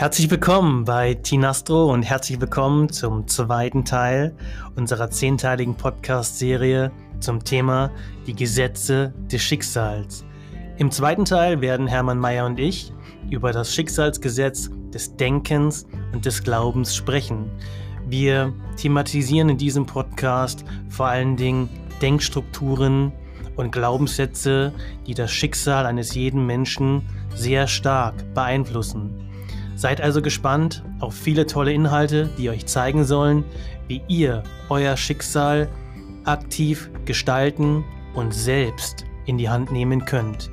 Herzlich willkommen bei Tinastro und herzlich willkommen zum zweiten Teil unserer zehnteiligen Podcast-Serie zum Thema die Gesetze des Schicksals. Im zweiten Teil werden Hermann Mayer und ich über das Schicksalsgesetz des Denkens und des Glaubens sprechen. Wir thematisieren in diesem Podcast vor allen Dingen Denkstrukturen und Glaubenssätze, die das Schicksal eines jeden Menschen sehr stark beeinflussen. Seid also gespannt auf viele tolle Inhalte, die euch zeigen sollen, wie ihr euer Schicksal aktiv gestalten und selbst in die Hand nehmen könnt.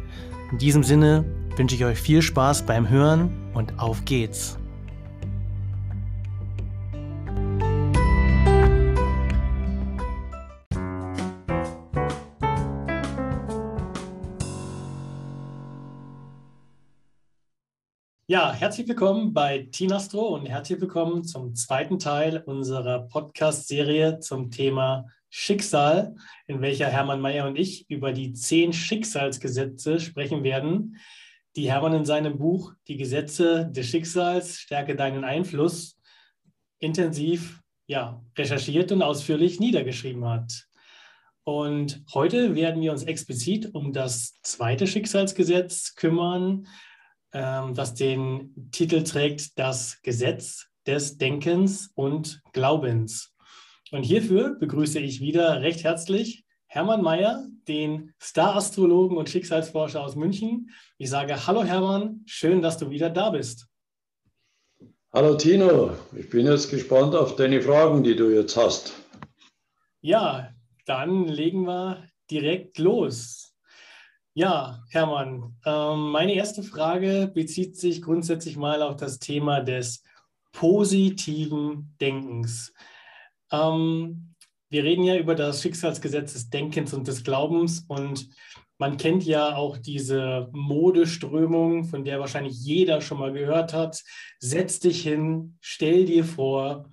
In diesem Sinne wünsche ich euch viel Spaß beim Hören und auf geht's. Ja, herzlich willkommen bei Tinastro und herzlich willkommen zum zweiten Teil unserer Podcast-Serie zum Thema Schicksal, in welcher Hermann Mayer und ich über die zehn Schicksalsgesetze sprechen werden, die Hermann in seinem Buch Die Gesetze des Schicksals, stärke deinen Einfluss intensiv ja, recherchiert und ausführlich niedergeschrieben hat. Und heute werden wir uns explizit um das zweite Schicksalsgesetz kümmern, ähm, das den Titel trägt Das Gesetz des Denkens und Glaubens. Und hierfür begrüße ich wieder recht herzlich Hermann Mayer, den Star-Astrologen und Schicksalsforscher aus München. Ich sage Hallo Hermann, schön, dass du wieder da bist. Hallo Tino, ich bin jetzt gespannt auf deine Fragen, die du jetzt hast. Ja, dann legen wir direkt los. Ja, Hermann, ähm, meine erste Frage bezieht sich grundsätzlich mal auf das Thema des positiven Denkens. Ähm, wir reden ja über das Schicksalsgesetz des Denkens und des Glaubens und man kennt ja auch diese Modeströmung, von der wahrscheinlich jeder schon mal gehört hat. Setz dich hin, stell dir vor,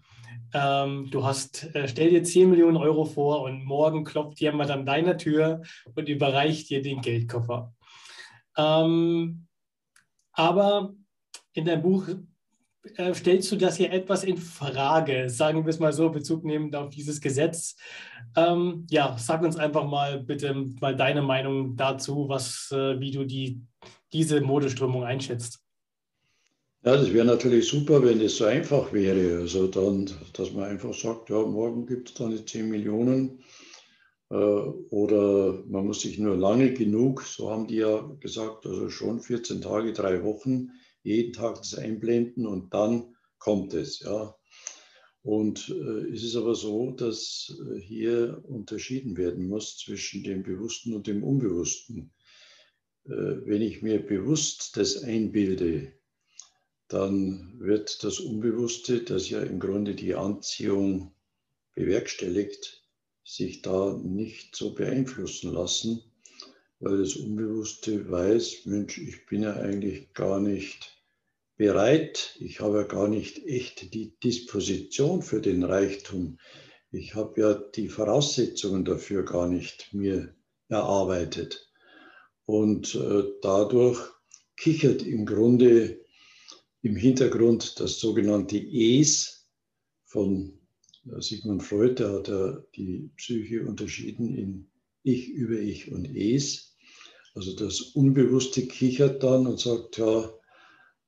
ähm, du hast, äh, stell dir 10 Millionen Euro vor und morgen klopft jemand an deiner Tür und überreicht dir den Geldkoffer. Ähm, aber in deinem Buch äh, stellst du das hier etwas in Frage, sagen wir es mal so, Bezug nehmend auf dieses Gesetz. Ähm, ja, sag uns einfach mal bitte mal deine Meinung dazu, was, äh, wie du die, diese Modeströmung einschätzt. Ja, das wäre natürlich super, wenn es so einfach wäre. Also dann, dass man einfach sagt, ja, morgen gibt es dann die 10 Millionen. Äh, oder man muss sich nur lange genug, so haben die ja gesagt, also schon 14 Tage, drei Wochen, jeden Tag das einblenden und dann kommt es. Ja. Und äh, es ist aber so, dass äh, hier unterschieden werden muss zwischen dem Bewussten und dem Unbewussten. wenn ich mir bewusst das einbilde, dann wird das Unbewusste, das ja im Grunde die Anziehung bewerkstelligt, sich da nicht so beeinflussen lassen, weil das Unbewusste weiß, Mensch, ich bin ja eigentlich gar nicht bereit, ich habe ja gar nicht echt die Disposition für den Reichtum, ich habe ja die Voraussetzungen dafür gar nicht mir erarbeitet. Und äh, dadurch kichert im Grunde im Hintergrund das sogenannte Es von Sigmund Freud, der hat ja die Psyche unterschieden in Ich, über Ich und Es. Also das Unbewusste kichert dann und sagt, ja,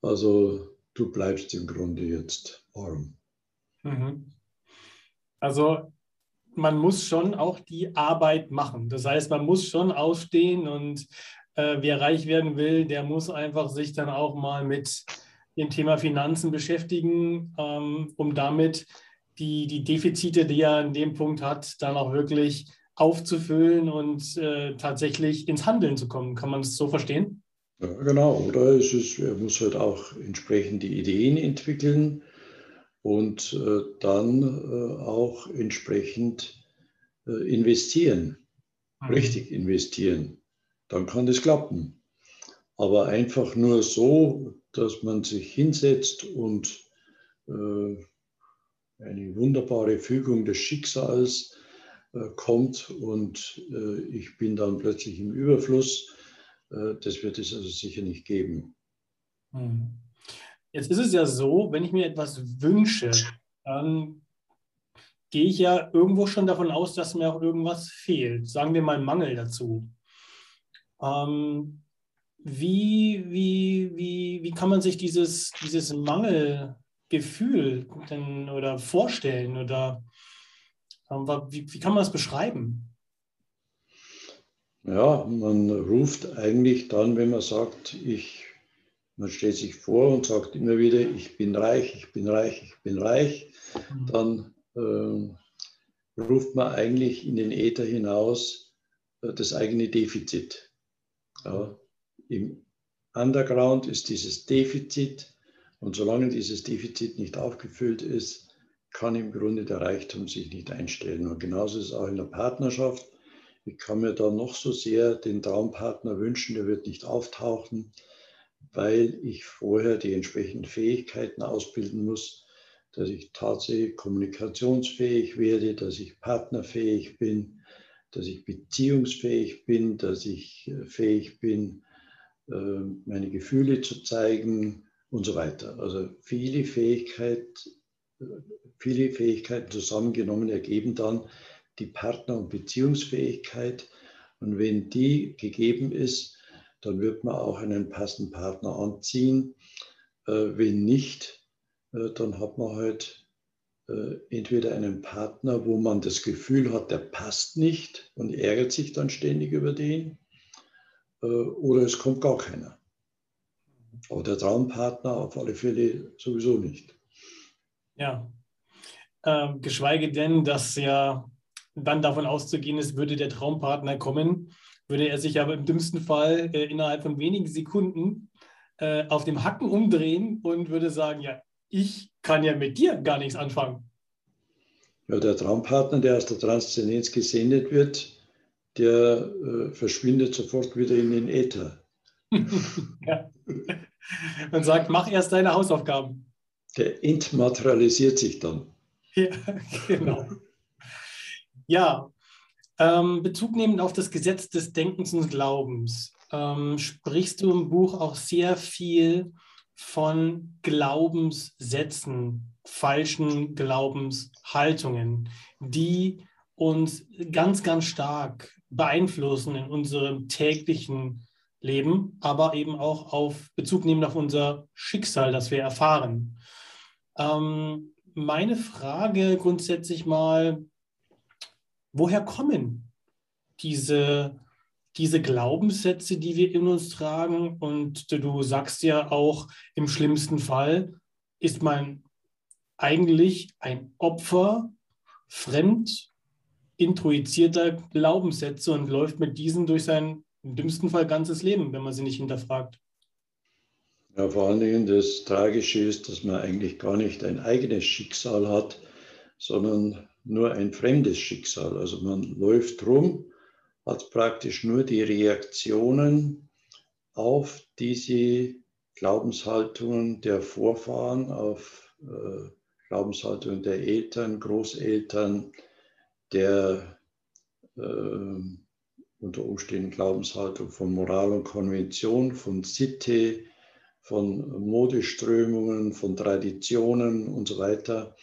also du bleibst im Grunde jetzt arm. Mhm. Also man muss schon auch die Arbeit machen. Das heißt, man muss schon aufstehen und äh, wer reich werden will, der muss einfach sich dann auch mal mit dem Thema Finanzen beschäftigen, ähm, um damit die, die Defizite, die er an dem Punkt hat, dann auch wirklich aufzufüllen und äh, tatsächlich ins Handeln zu kommen. Kann man es so verstehen? Ja, genau. Oder es ist, er muss halt auch entsprechend die Ideen entwickeln und äh, dann äh, auch entsprechend äh, investieren, mhm. richtig investieren. Dann kann das klappen. Aber einfach nur so dass man sich hinsetzt und äh, eine wunderbare Fügung des Schicksals äh, kommt und äh, ich bin dann plötzlich im Überfluss. Das wird es also sicher nicht geben. Hm. Jetzt ist es ja so, wenn ich mir etwas wünsche, dann gehe ich ja irgendwo schon davon aus, dass mir auch irgendwas fehlt. Sagen wir mal Mangel dazu. Ähm, wie, wie, wie, wie kann man sich dieses, dieses Mangelgefühl denn, oder vorstellen? Oder ähm, wie, wie kann man das beschreiben? Ja, man ruft eigentlich dann, wenn man sagt, ich, man stellt sich vor und sagt immer wieder, ich bin reich, ich bin reich, ich bin reich, mhm. dann äh, ruft man eigentlich in den Äther hinaus äh, das eigene Defizit. Ja, Im Underground ist dieses Defizit und solange dieses Defizit nicht aufgefüllt ist, kann im Grunde der Reichtum sich nicht einstellen. Und genauso ist es auch in der Partnerschaft ich kann mir da noch so sehr den Traumpartner wünschen, der wird nicht auftauchen, weil ich vorher die entsprechenden Fähigkeiten ausbilden muss, dass ich tatsächlich kommunikationsfähig werde, dass ich partnerfähig bin, dass ich beziehungsfähig bin, dass ich äh, fähig bin, meine Gefühle zu zeigen und so weiter. Also viele, Fähigkeit, äh, viele Fähigkeiten zusammengenommen ergeben dann die Partner- und Beziehungsfähigkeit. Und wenn die gegeben ist, dann wird man auch einen passenden Partner anziehen. Äh, wenn nicht, äh, dann hat man halt äh, entweder einen Partner, wo man das Gefühl hat, der passt nicht und ärgert sich dann ständig über den, oder es kommt gar keiner. Aber der Traumpartner auf alle Fälle sowieso nicht. Ja, äh, geschweige denn, dass ja dann davon auszugehen ist, würde der Traumpartner kommen, würde er sich aber im dümmsten Fall äh, innerhalb von wenigen Sekunden äh, auf dem Hacken umdrehen und würde sagen, ja, ich kann ja mit dir gar nichts anfangen. Ja, der Traumpartner, der aus der Transzendenz gesendet wird, der äh, verschwindet sofort wieder in den Äther. ja. Man sagt, mach erst deine Hausaufgaben. Der entmaterialisiert sich dann. Ja, genau. Ja, ähm, Bezug nehmend auf das Gesetz des Denkens und Glaubens ähm, sprichst du im Buch auch sehr viel von Glaubenssätzen, falschen Glaubenshaltungen, die uns ganz, ganz stark beeinflussen in unserem täglichen Leben, aber eben auch auf Bezug nehmen auf unser Schicksal, das wir erfahren. Ähm, meine Frage grundsätzlich mal, woher kommen diese, diese Glaubenssätze, die wir in uns tragen? Und du sagst ja auch, im schlimmsten Fall ist man eigentlich ein Opfer fremd introizierter Glaubenssätze und läuft mit diesen durch sein im dümmsten Fall ganzes Leben, wenn man sie nicht hinterfragt. Ja, vor allen Dingen das Tragische ist, dass man eigentlich gar nicht ein eigenes Schicksal hat, sondern nur ein fremdes Schicksal. Also man läuft rum, hat praktisch nur die Reaktionen auf diese Glaubenshaltungen der Vorfahren, auf äh, Glaubenshaltungen der Eltern, Großeltern, der äh, unter Umständen Glaubenshaltung von Moral und Konvention, von Sitte, von Modeströmungen, von Traditionen und so weiter.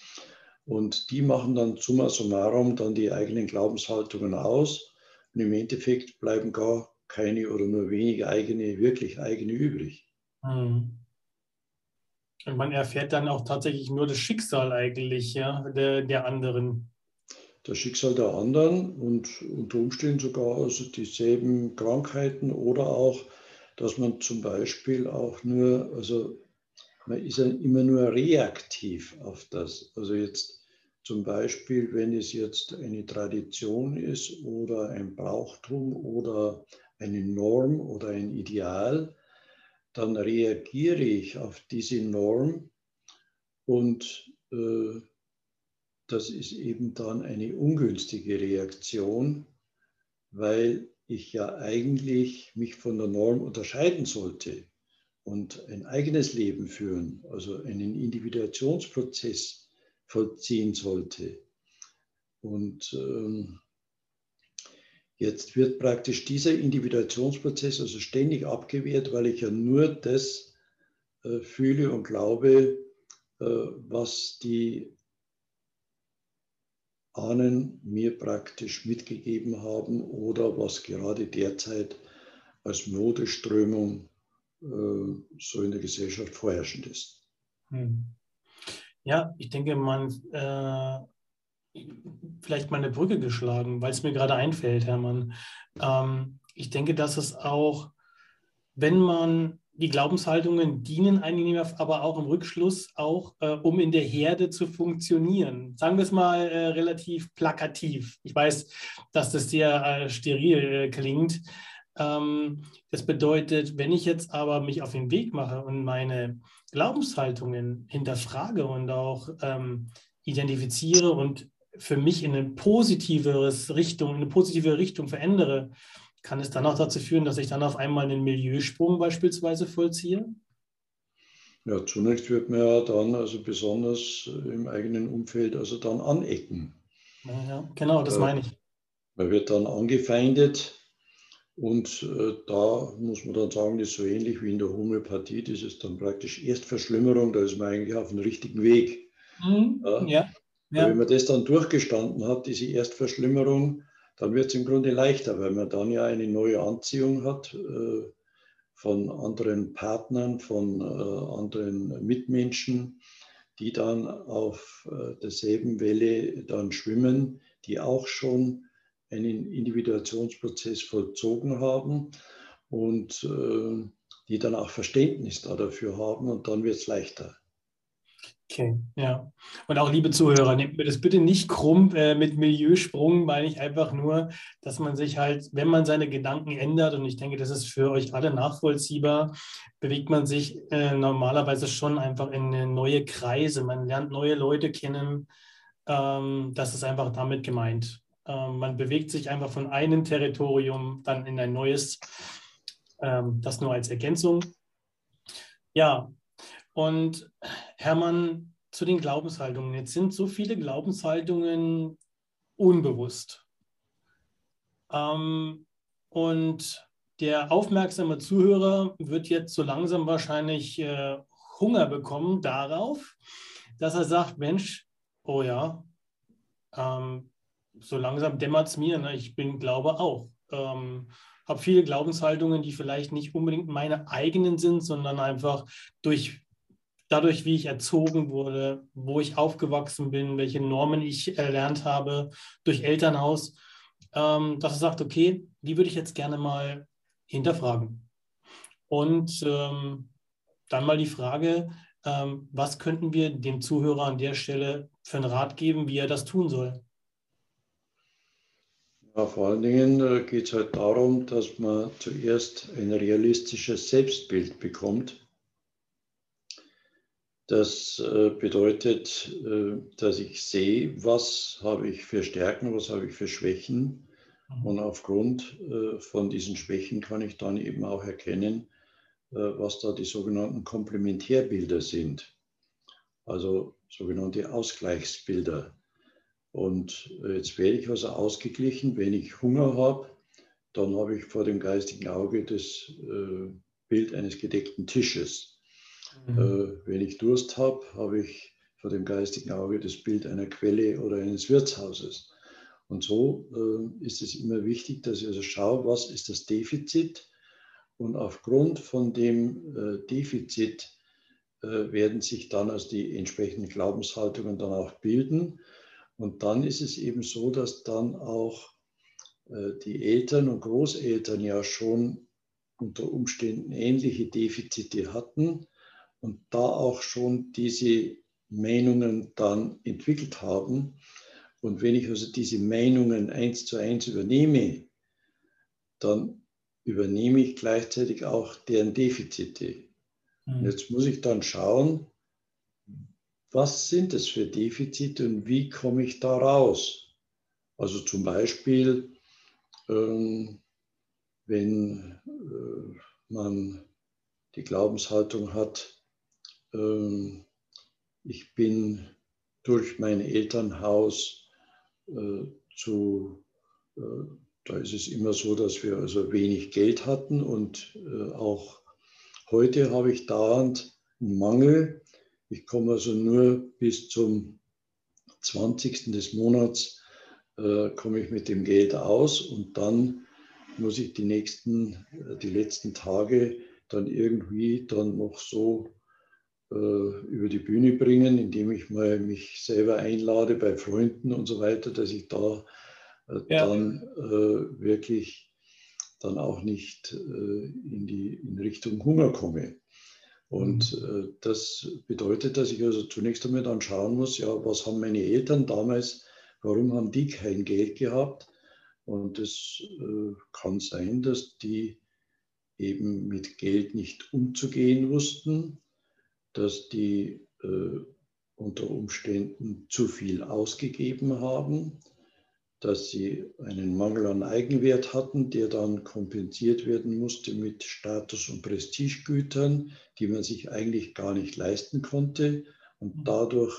Und die machen dann summa summarum dann die eigenen Glaubenshaltungen aus. Und im Endeffekt bleiben gar keine oder nur wenige eigene, wirklich eigene übrig. Mhm. Und man erfährt dann auch tatsächlich nur das Schicksal eigentlich ja, der, der anderen. Das Schicksal der anderen und unter Umständen sogar also dieselben Krankheiten oder auch, dass man zum Beispiel auch nur, also man ist ja immer nur reaktiv auf das. Also jetzt zum Beispiel, wenn es jetzt eine Tradition ist oder ein Brauchtum oder eine Norm oder ein Ideal, dann reagiere ich auf diese Norm und äh, das ist eben dann eine ungünstige Reaktion, weil ich ja eigentlich mich von der Norm unterscheiden sollte und ein eigenes Leben führen, also einen Individuationsprozess vollziehen sollte. Und ähm, jetzt wird praktisch dieser Individuationsprozess also ständig abgewehrt, weil ich ja nur das äh, fühle und glaube, äh, was die Ahnen mir praktisch mitgegeben haben oder was gerade derzeit als Modeströmung äh, so in der Gesellschaft vorherrschend ist. Hm. Ja, ich denke, man äh, vielleicht mal eine Brücke geschlagen, weil es mir gerade einfällt, Hermann. Ähm, ich denke, dass es auch, wenn man die Glaubenshaltungen dienen einigen aber auch im Rückschluss auch, äh, um in der Herde zu funktionieren. Sagen wir es mal äh, relativ plakativ. Ich weiß, dass das sehr äh, steril äh, klingt. Ähm, das bedeutet, wenn ich jetzt aber mich auf den Weg mache und meine Glaubenshaltungen hinterfrage und auch ähm, identifiziere und für mich in eine positiveres Richtung, in eine positive Richtung verändere, kann es dann auch dazu führen, dass ich dann auf einmal einen Milieusprung beispielsweise vollziehe? Ja, zunächst wird man ja dann, also besonders im eigenen Umfeld, also dann anecken. Ja, ja genau, das äh, meine ich. Man wird dann angefeindet und äh, da muss man dann sagen, das ist so ähnlich wie in der Homöopathie, das ist dann praktisch Erstverschlimmerung, da ist man eigentlich auf dem richtigen Weg. Mhm, ja. Ja, ja. Wenn man das dann durchgestanden hat, diese Erstverschlimmerung, dann wird es im Grunde leichter, weil man dann ja eine neue Anziehung hat äh, von anderen Partnern, von äh, anderen Mitmenschen, die dann auf äh, derselben Welle dann schwimmen, die auch schon einen Individuationsprozess vollzogen haben und die dann auch Verständnis dafür haben und dann wird es leichter. Okay, ja. Und auch liebe Zuhörer, nehmt mir das bitte nicht krumm äh, mit Milieusprung, meine ich einfach nur, dass man sich halt, wenn man seine Gedanken ändert, und ich denke, das ist für euch alle nachvollziehbar, bewegt man sich äh, normalerweise schon einfach in neue Kreise. Man lernt neue Leute kennen. Ähm, das ist einfach damit gemeint. Ähm, man bewegt sich einfach von einem Territorium dann in ein neues. Ähm, das nur als Ergänzung. Ja, und Hermann, zu den Glaubenshaltungen. Jetzt sind so viele Glaubenshaltungen unbewusst. Ähm, und der aufmerksame Zuhörer wird jetzt so langsam wahrscheinlich äh, Hunger bekommen darauf, dass er sagt, Mensch, oh ja, ähm, so langsam dämmert es mir, ne? ich bin Glaube auch. Ähm, habe viele Glaubenshaltungen, die vielleicht nicht unbedingt meine eigenen sind, sondern einfach durch dadurch, wie ich erzogen wurde, wo ich aufgewachsen bin, welche Normen ich erlernt habe durch Elternhaus, ähm, dass er sagt, okay, die würde ich jetzt gerne mal hinterfragen. Und ähm, dann mal die Frage, ähm, was könnten wir dem Zuhörer an der Stelle für einen Rat geben, wie er das tun soll? Ja, vor allen Dingen äh, geht es halt darum, dass man zuerst ein realistisches Selbstbild bekommt das äh, bedeutet, äh, dass ich sehe, was habe ich für Stärken, was habe ich für Schwächen. Mhm. Und aufgrund äh, von diesen Schwächen kann ich dann eben auch erkennen, was da die sogenannten Komplementärbilder sind. Also sogenannte Ausgleichsbilder. Und jetzt werde ich also ausgeglichen, wenn ich Hunger habe, dann habe ich vor dem geistigen Auge das Bild eines gedeckten Tisches. Mhm. Äh, wenn ich Durst habe, habe ich vor dem geistigen Auge das Bild einer Quelle oder eines Wirtshauses. Und so äh, ist es immer wichtig, dass ich also schaue, was ist das Defizit. Und aufgrund von dem äh, Defizit äh, werden sich dann also die entsprechenden Glaubenshaltungen dann auch bilden. Und dann ist es eben so, dass dann auch äh, die Eltern und Großeltern ja schon unter Umständen ähnliche Defizite hatten und da auch schon diese Meinungen dann entwickelt haben. Und wenn ich also diese Meinungen eins zu eins übernehme, dann übernehme ich gleichzeitig auch deren Defizite. Mhm. Jetzt muss ich dann schauen, was sind es für Defizite und wie komme ich da raus? Also zum Beispiel, ähm, wenn äh, man die Glaubenshaltung hat, ähm, ich bin durch mein Elternhaus äh, zu, äh, da ist es immer so, dass wir also wenig Geld hatten und äh, auch heute habe ich dauernd einen Mangel. Ich komme also nur bis zum 20. des Monats, komme ich mit dem Geld aus und dann muss ich die nächsten, die letzten Tage dann irgendwie dann noch so über die Bühne bringen, indem ich mal mich selber einlade bei Freunden und so weiter, dass ich da äh, ja. dann äh, wirklich dann auch nicht äh, in die in Richtung Hunger komme. Und mhm. äh, das bedeutet, dass ich also zunächst einmal dann schauen muss, ja, was haben meine Eltern damals, warum haben die kein Geld gehabt? Und es äh, kann sein, dass die eben mit Geld nicht umzugehen wussten, dass die äh, unter Umständen zu viel ausgegeben haben, dass sie einen Mangel an Eigenwert hatten, der dann kompensiert werden musste mit Status- und Prestigegütern, die man sich eigentlich gar nicht leisten konnte und mhm. dadurch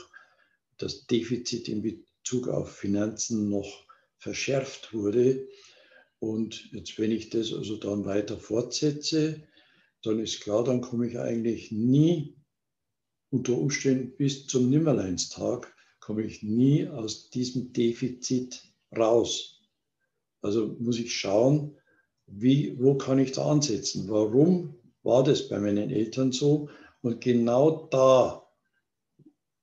das Defizit in Bezug auf Finanzen noch verschärft wurde. Und jetzt, wenn ich das also dann weiter fortsetze, dann ist klar, dann komme ich eigentlich nie unter Umständen bis zum Nimmerleinstag, komme ich nie aus diesem Defizit raus. Also muss ich schauen, wie, wo kann ich da ansetzen? Warum war das bei meinen Eltern so? Und genau da,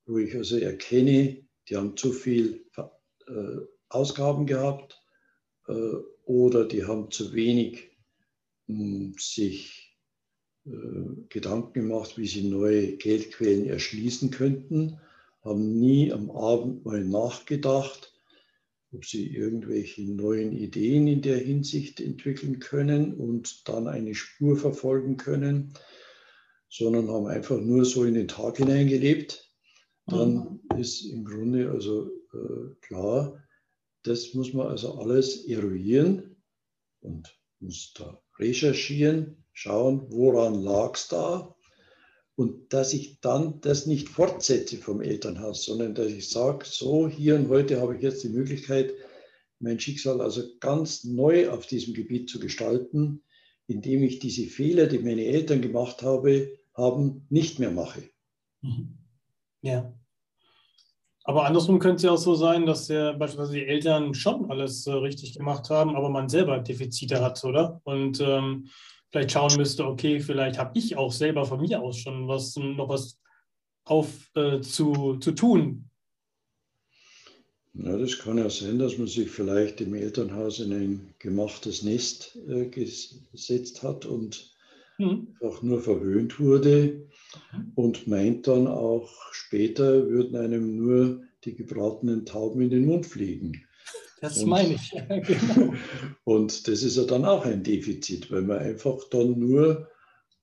wo ich also erkenne, die haben zu viel äh, Ausgaben gehabt äh, oder die haben zu wenig mh, hm, sich Gedanken gemacht, wie sie neue Geldquellen erschließen könnten, haben nie am Abend mal nachgedacht, ob sie irgendwelche neuen Ideen in der Hinsicht entwickeln können und dann eine Spur verfolgen können, sondern haben einfach nur so in den Tag hineingelebt. Dann mhm. ist im Grunde also äh, klar, das muss man also alles eruieren und muss da recherchieren, schauen, woran lag es da. Und dass ich dann das nicht fortsetze vom Elternhaus, sondern dass ich sage, so hier und heute habe ich jetzt die Möglichkeit, mein Schicksal also ganz neu auf diesem Gebiet zu gestalten, indem ich diese Fehler, die meine Eltern gemacht habe, haben, nicht mehr mache. Mhm. Ja. Aber andersrum könnte es ja auch so sein, dass der, beispielsweise die Eltern schon alles äh, richtig gemacht haben, aber man selber Defizite hat, oder? Und ähm, vielleicht schauen müsste, okay, vielleicht habe ich auch selber von mir aus schon was, noch was auf äh, zu, zu tun. Ja, das kann ja sein, dass man sich vielleicht im Elternhaus in ein gemachtes Nest äh, gesetzt hat und mhm. auch nur verwöhnt wurde mhm. und meint dann auch, später würden einem nur die gebratenen Tauben in den Mund fliegen. Das und, meine ich, ja, genau. Und das ist ja dann auch ein Defizit, weil man einfach dann nur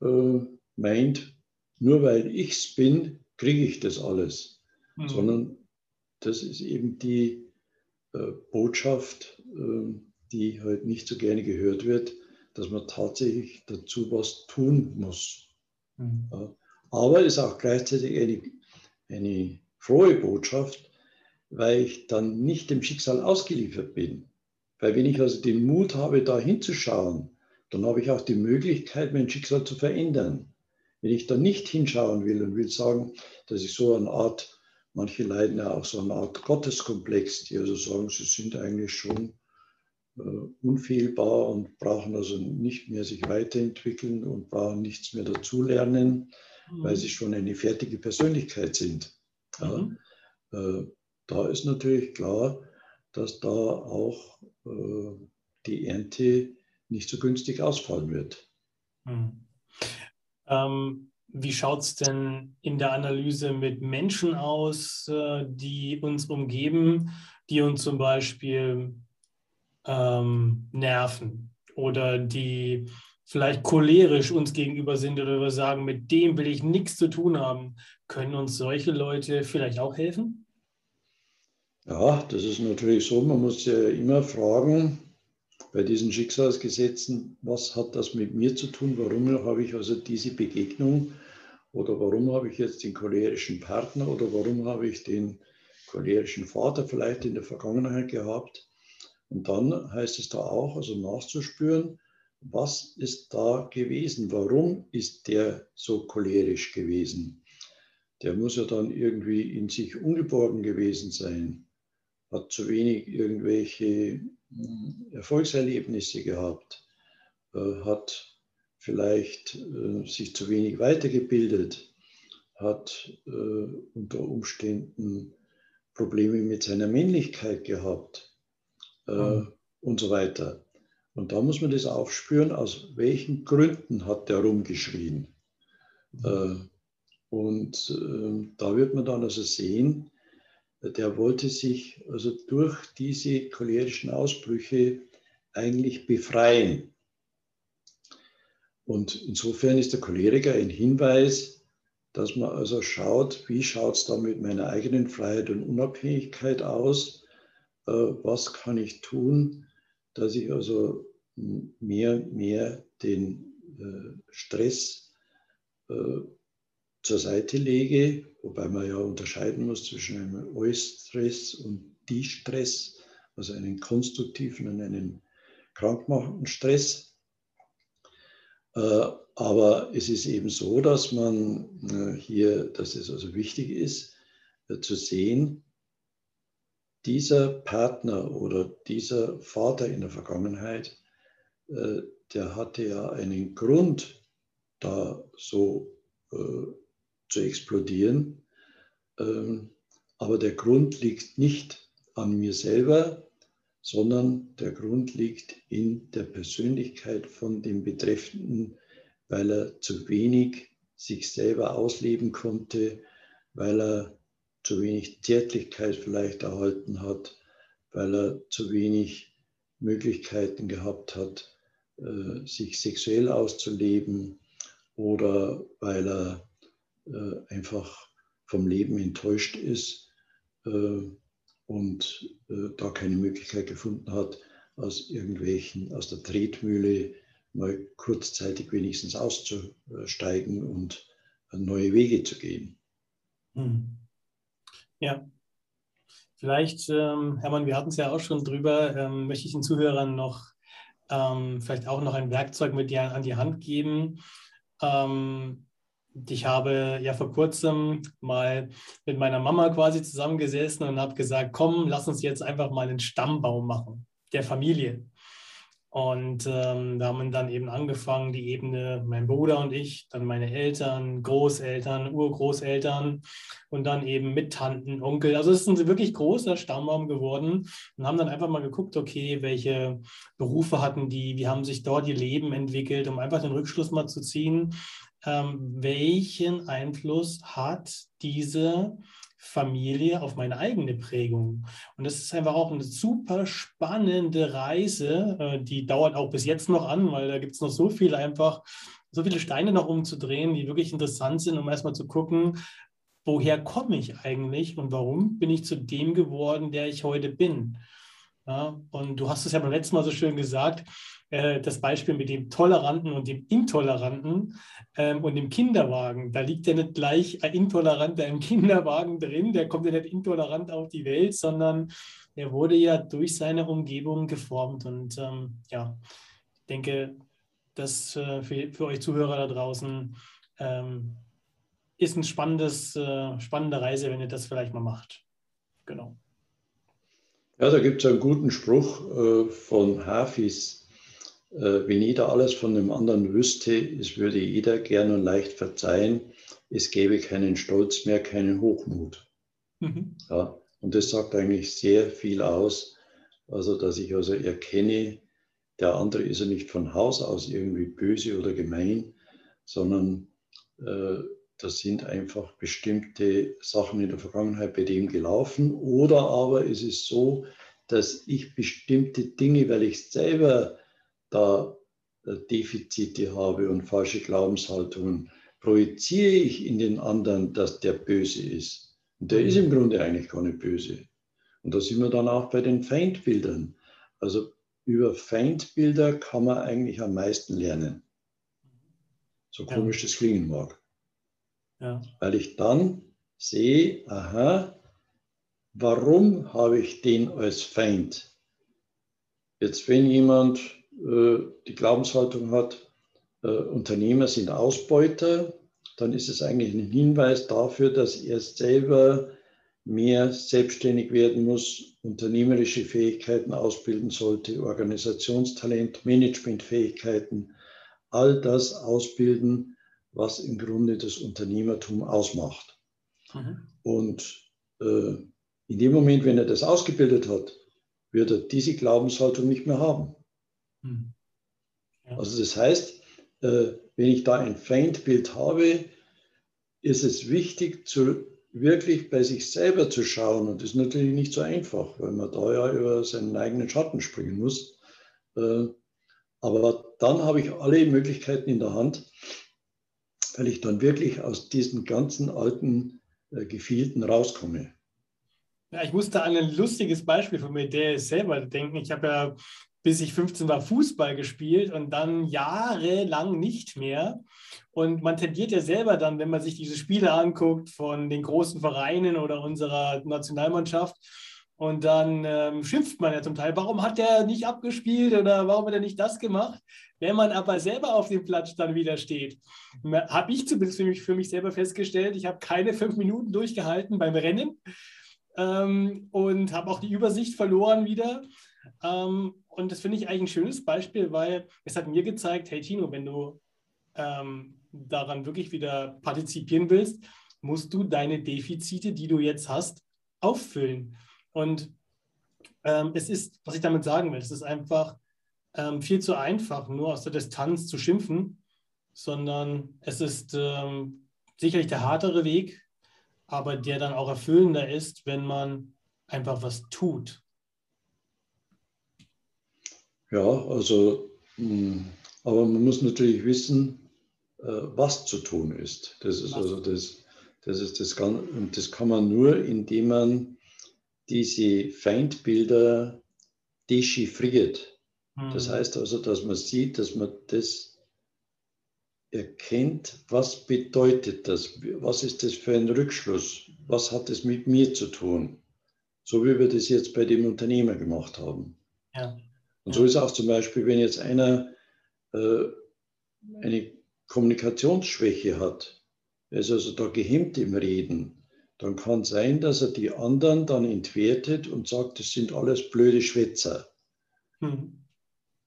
äh, meint, nur weil ich es bin, kriege ich das alles. Mhm. Sondern das ist eben die äh, Botschaft, äh, die halt nicht so gerne gehört wird, dass man tatsächlich dazu was tun muss. Mhm. Ja. Aber ist auch gleichzeitig eine, eine frohe Botschaft, weil ich dann nicht dem Schicksal ausgeliefert bin. Weil wenn ich also den Mut habe, da hinzuschauen, dann habe ich auch die Möglichkeit, mein Schicksal zu verändern. Wenn ich da nicht hinschauen will und will sagen, dass ich so eine Art, manche leiden ja auch so eine Art Gotteskomplex, die also sagen, sie sind eigentlich schon äh, unfehlbar und brauchen also nicht mehr sich weiterentwickeln und brauchen nichts mehr dazulernen, mhm. weil sie schon eine fertige Persönlichkeit sind. Mhm. Ja, äh, da ist natürlich klar, dass da auch äh, die Ernte nicht so günstig ausfallen wird. Hm. Ähm, wie schaut es denn in der Analyse mit Menschen aus, äh, die uns umgeben, die uns zum Beispiel ähm, nerven oder die vielleicht cholerisch uns gegenüber sind oder wir sagen, mit dem will ich nichts zu tun haben? Können uns solche Leute vielleicht auch helfen? Ja, das ist natürlich so. Man muss ja immer fragen, bei diesen Schicksalsgesetzen, was hat das mit mir zu tun? Warum habe ich also diese Begegnung? Oder warum habe ich jetzt den cholerischen Partner? Oder warum habe ich den cholerischen Vater vielleicht in der Vergangenheit gehabt? Und dann heißt es da auch, also nachzuspüren, was ist da gewesen? Warum ist der so cholerisch gewesen? Der muss ja dann irgendwie in sich ungeborgen gewesen sein, hat zu wenig irgendwelche hm, Erfolgserlebnisse gehabt, äh, hat vielleicht äh, sich zu wenig weitergebildet, hat äh, unter Umständen Probleme mit seiner Männlichkeit gehabt mhm. und so weiter. Und da muss man das aufspüren, aus welchen Gründen hat der rumgeschrien. Mhm. Und da wird man dann also sehen, der wollte sich also durch diese cholerischen Ausbrüche eigentlich befreien. Und insofern ist der Choleriker ein Hinweis, dass man also schaut, wie schaut es da mit meiner eigenen Freiheit und Unabhängigkeit aus? Äh, was kann ich tun, dass ich also mehr, mehr den äh, Stress äh, zur Seite lege, wobei man ja unterscheiden muss zwischen einem Eustress und Distress, also einen konstruktiven und einen krankmachenden Stress. Äh, aber es ist eben so, dass man äh, hier, dass es also wichtig ist, äh, zu sehen, dieser Partner oder dieser Vater in der Vergangenheit, der hatte ja einen Grund, da so zu explodieren. Ähm, aber der Grund liegt nicht an mir selber, sondern der Grund liegt in der Persönlichkeit von dem Betreffenden, weil er zu wenig sich selber ausleben konnte, weil er zu wenig Zärtlichkeit vielleicht erhalten hat, weil er zu wenig Möglichkeiten gehabt hat, äh, sich sexuell auszuleben oder weil er äh, einfach vom Leben enttäuscht ist äh, und äh, da keine Möglichkeit gefunden hat, aus irgendwelchen, aus der Tretmühle mal kurzzeitig wenigstens auszusteigen und neue Wege zu gehen. Hm. Ja, vielleicht, ähm, Hermann, wir hatten es ja auch schon drüber, ähm, möchte ich den Zuhörern noch ähm, vielleicht auch noch ein Werkzeug mit dir an die Hand geben. Ähm, ich habe ja vor kurzem mal mit meiner Mama quasi zusammengesessen und habe gesagt, komm, lass uns jetzt einfach mal einen Stammbaum machen der Familie. Und ähm, da haben wir dann eben angefangen, die Ebene, mein Bruder und ich, dann meine Eltern, Großeltern, Urgroßeltern und dann eben mit Tanten, Onkel. Also es ist ein wirklich großer Stammbaum geworden und haben dann einfach mal geguckt, okay, welche Berufe hatten die, wie haben sich dort ihr Leben entwickelt, um einfach den Rückschluss mal zu ziehen, ähm, welchen Einfluss hat diese Familie auf meine eigene Prägung. Und das ist einfach auch eine super spannende Reise, äh, die dauert auch bis jetzt noch an, weil da gibt es noch so viel einfach, so viele Steine noch umzudrehen, die wirklich interessant sind, um erstmal zu gucken, woher komme ich eigentlich und warum bin ich zu dem geworden, der ich heute bin. Ja, und du hast es ja beim letzten Mal so schön gesagt, äh, das Beispiel mit dem Toleranten und dem Intoleranten ähm, und dem Kinderwagen. Da liegt ja nicht gleich ein Intoleranter im Kinderwagen drin, der kommt ja nicht intolerant auf die Welt, sondern er wurde ja durch seine Umgebung geformt. Und ähm, ja, ich denke, das äh, für, für euch Zuhörer da draußen ähm, ist eine spannendes, äh, spannende Reise, wenn ihr das vielleicht mal macht. Genau. Ja, da gibt es einen guten Spruch äh, von Hafis. Äh, wenn jeder alles von dem anderen wüsste, es würde jeder gern und leicht verzeihen, es gäbe keinen Stolz mehr, keinen Hochmut. Mhm. Ja, und das sagt eigentlich sehr viel aus. Also, dass ich also erkenne, der andere ist ja nicht von Haus aus irgendwie böse oder gemein, sondern äh, das sind einfach bestimmte Sachen in der Vergangenheit bei dem gelaufen. Oder aber es ist so, dass ich bestimmte Dinge, weil ich selber da äh, Defizite habe und falsche Glaubenshaltungen, projiziere ich in den anderen, dass der böse ist. Und der ist im Grunde eigentlich gar nicht böse. Und da sind wir dann auch bei den Feindbildern. Also über Feindbilder kann man eigentlich am meisten lernen. So komisch ja. das klingen mag. Ja. Weil ich dann sehe, aha, warum habe ich den als Feind? Jetzt, wenn jemand die Glaubenshaltung hat, äh, Unternehmer sind Ausbeuter, dann ist es eigentlich ein Hinweis dafür, dass er selber mehr selbstständig werden muss, unternehmerische Fähigkeiten ausbilden sollte, Organisationstalent, Managementfähigkeiten, all das ausbilden, was im Grunde das Unternehmertum ausmacht. Mhm. Und äh, in dem Moment, wenn er das ausgebildet hat, wird er diese Glaubenshaltung nicht mehr haben. Ja. Also das heißt, äh, wenn ich da ein Feindbild habe, ist es wichtig, zu, wirklich bei sich selber zu schauen. Und das ist natürlich nicht so einfach, weil man da ja über seinen eigenen Schatten springen muss. Äh, aber dann habe ich alle Möglichkeiten in der Hand, weil ich dann wirklich aus diesen ganzen alten äh, Gefilden rauskomme. Ja, ich musste an ein lustiges Beispiel von mir, der selber denken. Ich habe ja, bis ich 15 war, Fußball gespielt und dann jahrelang nicht mehr. Und man tendiert ja selber dann, wenn man sich diese Spiele anguckt von den großen Vereinen oder unserer Nationalmannschaft, und dann ähm, schimpft man ja zum Teil, warum hat der nicht abgespielt oder warum hat er nicht das gemacht? Wenn man aber selber auf dem Platz dann wieder steht, habe ich zumindest für mich, für mich selber festgestellt, ich habe keine fünf Minuten durchgehalten beim Rennen ähm, und habe auch die Übersicht verloren wieder. Ähm, und das finde ich eigentlich ein schönes Beispiel, weil es hat mir gezeigt, hey Tino, wenn du ähm, daran wirklich wieder partizipieren willst, musst du deine Defizite, die du jetzt hast, auffüllen. Und ähm, es ist, was ich damit sagen will, es ist einfach ähm, viel zu einfach, nur aus der Distanz zu schimpfen, sondern es ist ähm, sicherlich der hartere Weg, aber der dann auch erfüllender ist, wenn man einfach was tut. Ja, also, hm, aber man muss natürlich wissen, äh, was zu tun ist. Das ist also das, das ist das, und das kann man nur, indem man diese Feindbilder dechiffriert. Mhm. Das heißt also, dass man sieht, dass man das erkennt, was bedeutet das, was ist das für ein Rückschluss, was hat es mit mir zu tun, so wie wir das jetzt bei dem Unternehmer gemacht haben. Ja. Und so ist auch zum Beispiel, wenn jetzt einer äh, eine Kommunikationsschwäche hat, er ist also da gehemmt im Reden, dann kann sein, dass er die anderen dann entwertet und sagt, das sind alles blöde Schwätzer. Hm.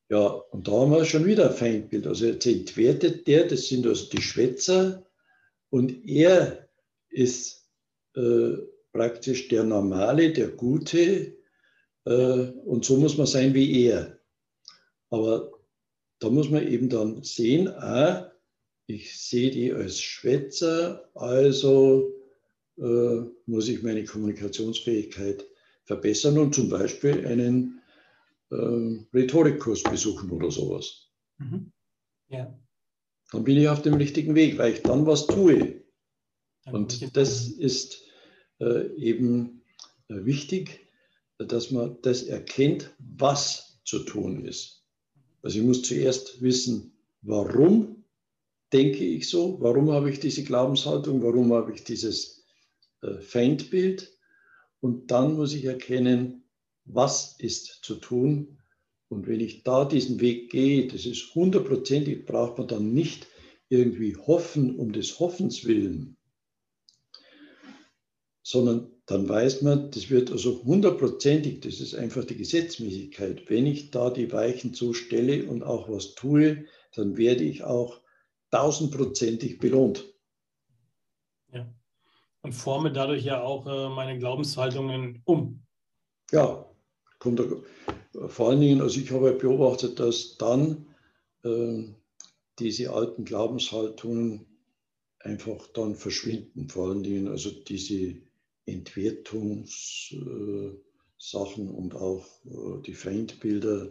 Ja, und da haben wir schon wieder ein Feindbild. Also jetzt entwertet der, das sind also die Schwätzer und er ist äh, praktisch der Normale, der Gute und so muss man sein wie er. Aber da muss man eben dann sehen, ah, ich sehe die als Schwätzer, also äh, muss ich meine Kommunikationsfähigkeit verbessern und zum Beispiel einen äh, Rhetorikkurs besuchen oder sowas. Mhm. Ja. Dann bin ich auf dem richtigen Weg, weil ich dann was tue. und das ist äh, eben äh, wichtig, dass man das erkennt, was zu tun ist. Also ich muss zuerst wissen, warum denke ich so, warum habe ich diese Glaubenshaltung, warum habe ich dieses äh, Feindbild und dann muss ich erkennen, was ist zu tun. Und wenn ich da diesen Weg gehe, das ist hundertprozentig, braucht man dann nicht irgendwie hoffen um des Hoffens willen, sondern dann weiß man, das wird also hundertprozentig, das ist einfach die Gesetzmäßigkeit. Wenn ich da die Weichen so stelle und auch was tue, dann werde ich auch tausendprozentig belohnt und forme dadurch ja auch äh, meine Glaubenshaltungen um. Ja, kommt vor allen Dingen, also ich habe beobachtet, dass dann äh, diese alten Glaubenshaltungen einfach dann verschwinden. Vor allen Dingen also diese Entwertungssachen äh, und auch äh, die Feindbilder,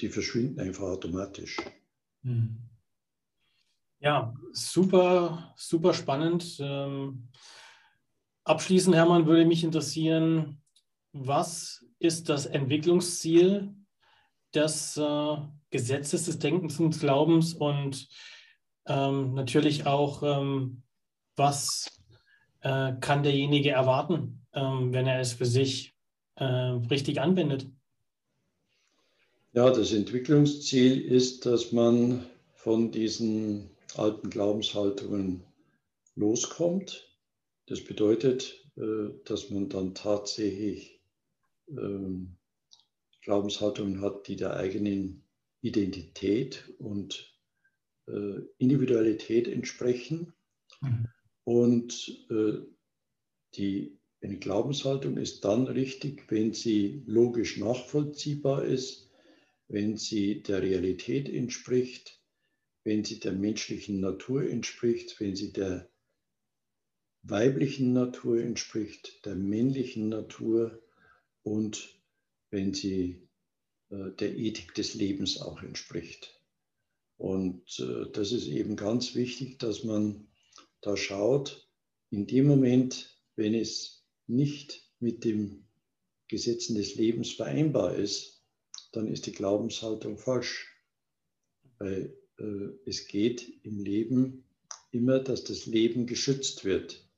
die verschwinden einfach automatisch. Hm. Ja, super, super spannend. Ähm, abschließend, Hermann, würde mich interessieren, was ist das Entwicklungsziel des äh, Gesetzes des Denkens und Glaubens und ähm, natürlich auch, ähm, was äh, kann derjenige erwarten, ähm, wenn er es für sich äh, richtig anwendet? Ja, das Entwicklungsziel ist, dass man von diesen alten Glaubenshaltungen loskommt. Das bedeutet, äh, dass man dann tatsächlich ähm, Glaubenshaltungen hat, die der eigenen Identität und äh, Individualität entsprechen. Mhm. Und äh, die, eine Glaubenshaltung ist dann richtig, wenn sie logisch nachvollziehbar ist, wenn sie der Realität entspricht, wenn sie der menschlichen Natur entspricht, wenn sie der weiblichen Natur entspricht, der männlichen Natur und wenn sie äh, der Ethik des Lebens auch entspricht. Und äh, das ist eben ganz wichtig, dass man da schaut, in dem Moment, wenn es nicht mit den Gesetzen des Lebens vereinbar ist, dann ist die Glaubenshaltung falsch. Weil äh, es geht im Leben immer, dass das Leben geschützt wird,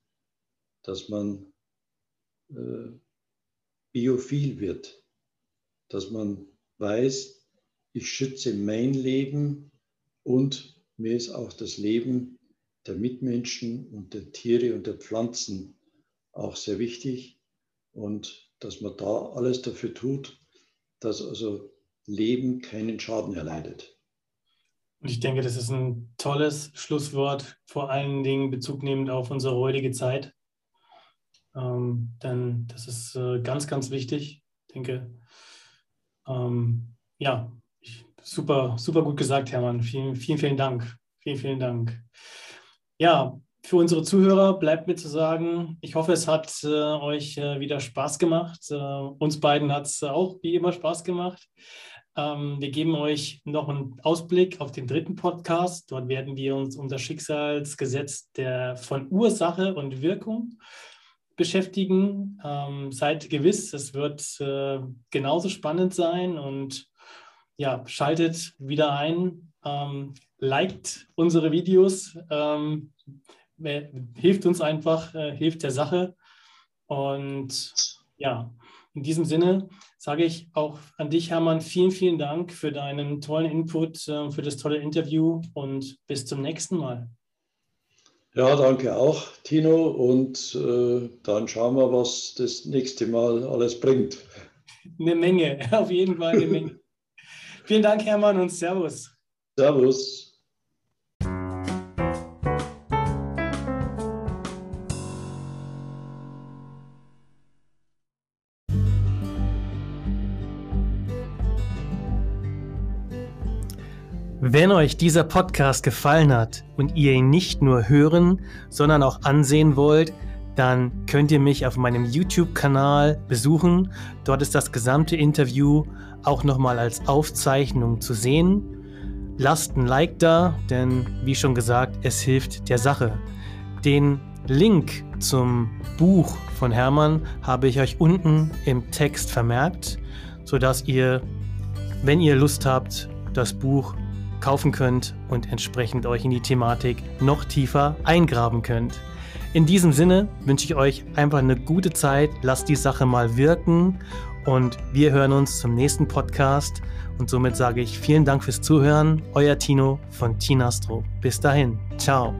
dass man äh, biophil wird, dass man weiß, ich schütze mein Leben und mir ist auch das Leben der Mitmenschen und der Tiere und der Pflanzen auch sehr wichtig und dass man da alles dafür tut, dass also Leben keinen Schaden erleidet. Und ich denke, das ist ein tolles Schlusswort, vor allen Dingen Bezug auf unsere heutige Zeit. Ähm, denn das ist äh, ganz, ganz wichtig. Ich denke, ähm, ja, ich, super, super gut gesagt, Hermann. Vielen, vielen, vielen Dank. Vielen, vielen Dank. Ja, für unsere Zuhörer bleibt mir zu sagen, ich hoffe, es hat äh, euch äh, wieder Spaß gemacht. Äh, uns beiden hat es auch wie immer Spaß gemacht. Ähm, wir geben euch noch einen Ausblick auf den dritten Podcast. Dort werden wir uns um Schicksalsgesetz der, von Ursache und Wirkung beschäftigen. Ähm, seid gewiss, es wird äh, genauso spannend sein und ja, schaltet wieder ein, ähm, liked unsere Videos, ähm, hilft uns einfach, äh, hilft der Sache. Und ja, in diesem Sinne sage ich auch an dich, Hermann, vielen, vielen Dank für deinen tollen Input, äh, für das tolle Interview und bis zum nächsten Mal. Ja, danke auch, Tino. Und äh, dann schauen wir, was das nächste Mal alles bringt. Eine Menge, auf jeden Fall eine Menge. Vielen Dank, Hermann, und Servus. Servus. Wenn euch dieser Podcast gefallen hat und ihr ihn nicht nur hören, sondern auch ansehen wollt, dann könnt ihr mich auf meinem YouTube-Kanal besuchen. Dort ist das gesamte Interview auch nochmal als Aufzeichnung zu sehen. Lasst ein Like da, denn wie schon gesagt, es hilft der Sache. Den Link zum Buch von Hermann habe ich euch unten im Text vermerkt, sodass ihr, wenn ihr Lust habt, das Buch kaufen könnt und entsprechend euch in die Thematik noch tiefer eingraben könnt. In diesem Sinne wünsche ich euch einfach eine gute Zeit, lasst die Sache mal wirken und wir hören uns zum nächsten Podcast. Und somit sage ich vielen Dank fürs Zuhören. Euer Tino von Tinastro. Bis dahin. Ciao.